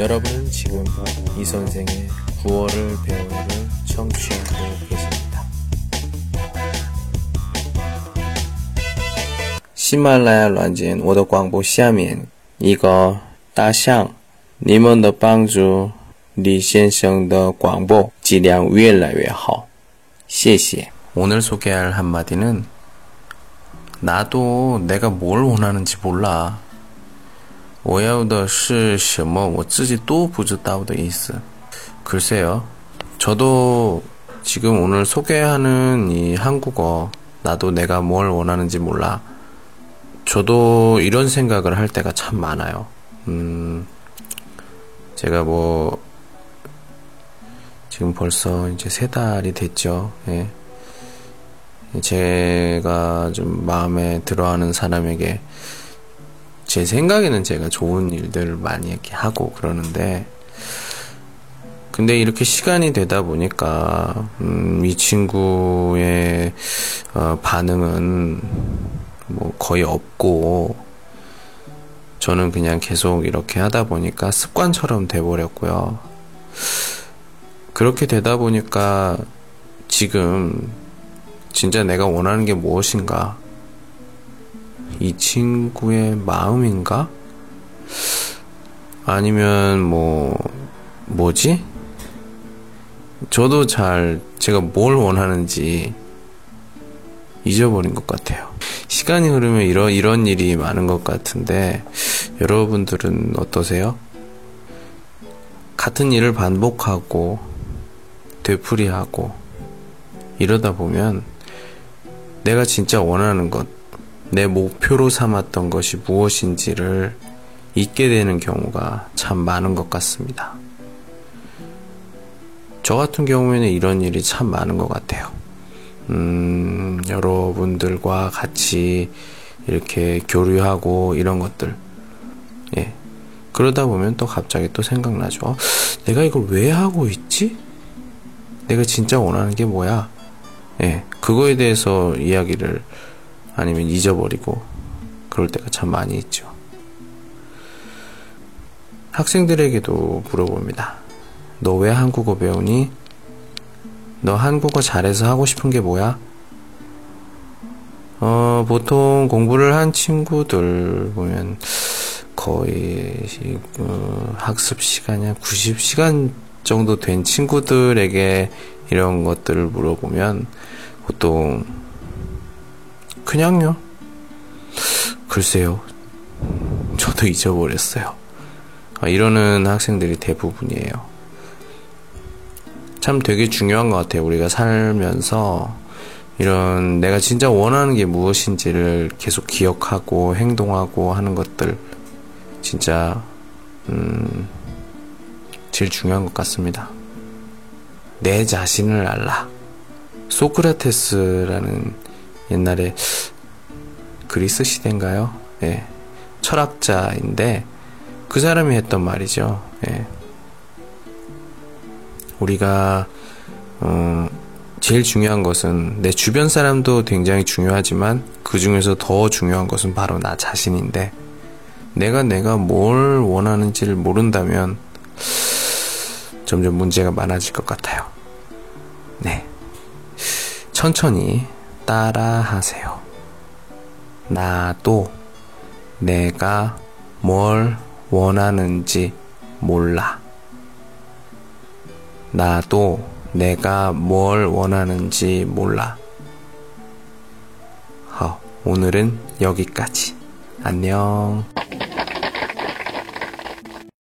여러분은 지금 이 선생의 구월을 배우를 청취하고 계십니다. 喜马拉雅软件，我的广播下面一个大象，你们的帮助，李先生的广播质量越来越好，谢谢。 오늘 소개할 한마디는 나도 내가 뭘 원하는지 몰라. 我要的是什么我自己都不知道的意思. 글쎄요. 저도 지금 오늘 소개하는 이 한국어 나도 내가 뭘 원하는지 몰라. 저도 이런 생각을 할 때가 참 많아요. 음, 제가 뭐 지금 벌써 이제 세 달이 됐죠. 예. 제가 좀 마음에 들어하는 사람에게 제 생각에는 제가 좋은 일들을 많이 이렇게 하고 그러는데 근데 이렇게 시간이 되다 보니까 음, 이 친구의 어, 반응은 뭐 거의 없고 저는 그냥 계속 이렇게 하다 보니까 습관처럼 돼버렸고요. 그렇게 되다 보니까 지금 진짜 내가 원하는 게 무엇인가? 이 친구의 마음인가? 아니면 뭐 뭐지? 저도 잘 제가 뭘 원하는지 잊어버린 것 같아요. 시간이 흐르면 이런 이런 일이 많은 것 같은데 여러분들은 어떠세요? 같은 일을 반복하고 되풀이하고 이러다 보면 내가 진짜 원하는 것, 내 목표로 삼았던 것이 무엇인지를 잊게 되는 경우가 참 많은 것 같습니다. 저 같은 경우에는 이런 일이 참 많은 것 같아요. 음, 여러분들과 같이 이렇게 교류하고 이런 것들. 예. 그러다 보면 또 갑자기 또 생각나죠. 어, 내가 이걸 왜 하고 있지? 내가 진짜 원하는 게 뭐야? 예. 그거에 대해서 이야기를 아니면 잊어버리고 그럴 때가 참 많이 있죠. 학생들에게도 물어봅니다. 너 왜 한국어 배우니? 너 한국어 잘해서 하고 싶은 게 뭐야? 어, 보통 공부를 한 친구들 보면 거의 어, 학습 시간이 한 90시간 정도 된 친구들에게 이런 것들을 물어보면 보통 그냥요. 글쎄요. 저도 잊어버렸어요. 아, 이러는 학생들이 대부분이에요. 참 되게 중요한 것 같아요. 우리가 살면서 이런 내가 진짜 원하는 게 무엇인지를 계속 기억하고 행동하고 하는 것들 진짜 음 제일 중요한 것 같습니다. 내 자신을 알라. 소크라테스라는 옛날에 그리스 시대인가요? 예. 철학자인데 그 사람이 했던 말이죠. 예. 우리가 어, 제일 중요한 것은 내 주변 사람도 굉장히 중요하지만 그 중에서 더 중요한 것은 바로 나 자신인데 내가 내가 뭘 원하는지를 모른다면 점점 문제가 많아질 것 같아요. 네. 천천히 따라 하세요. 나도 내가 뭘 원하는지 몰라. 나도 내가 뭘 원하는지 몰라. 허, 오늘은 여기까지. 안녕.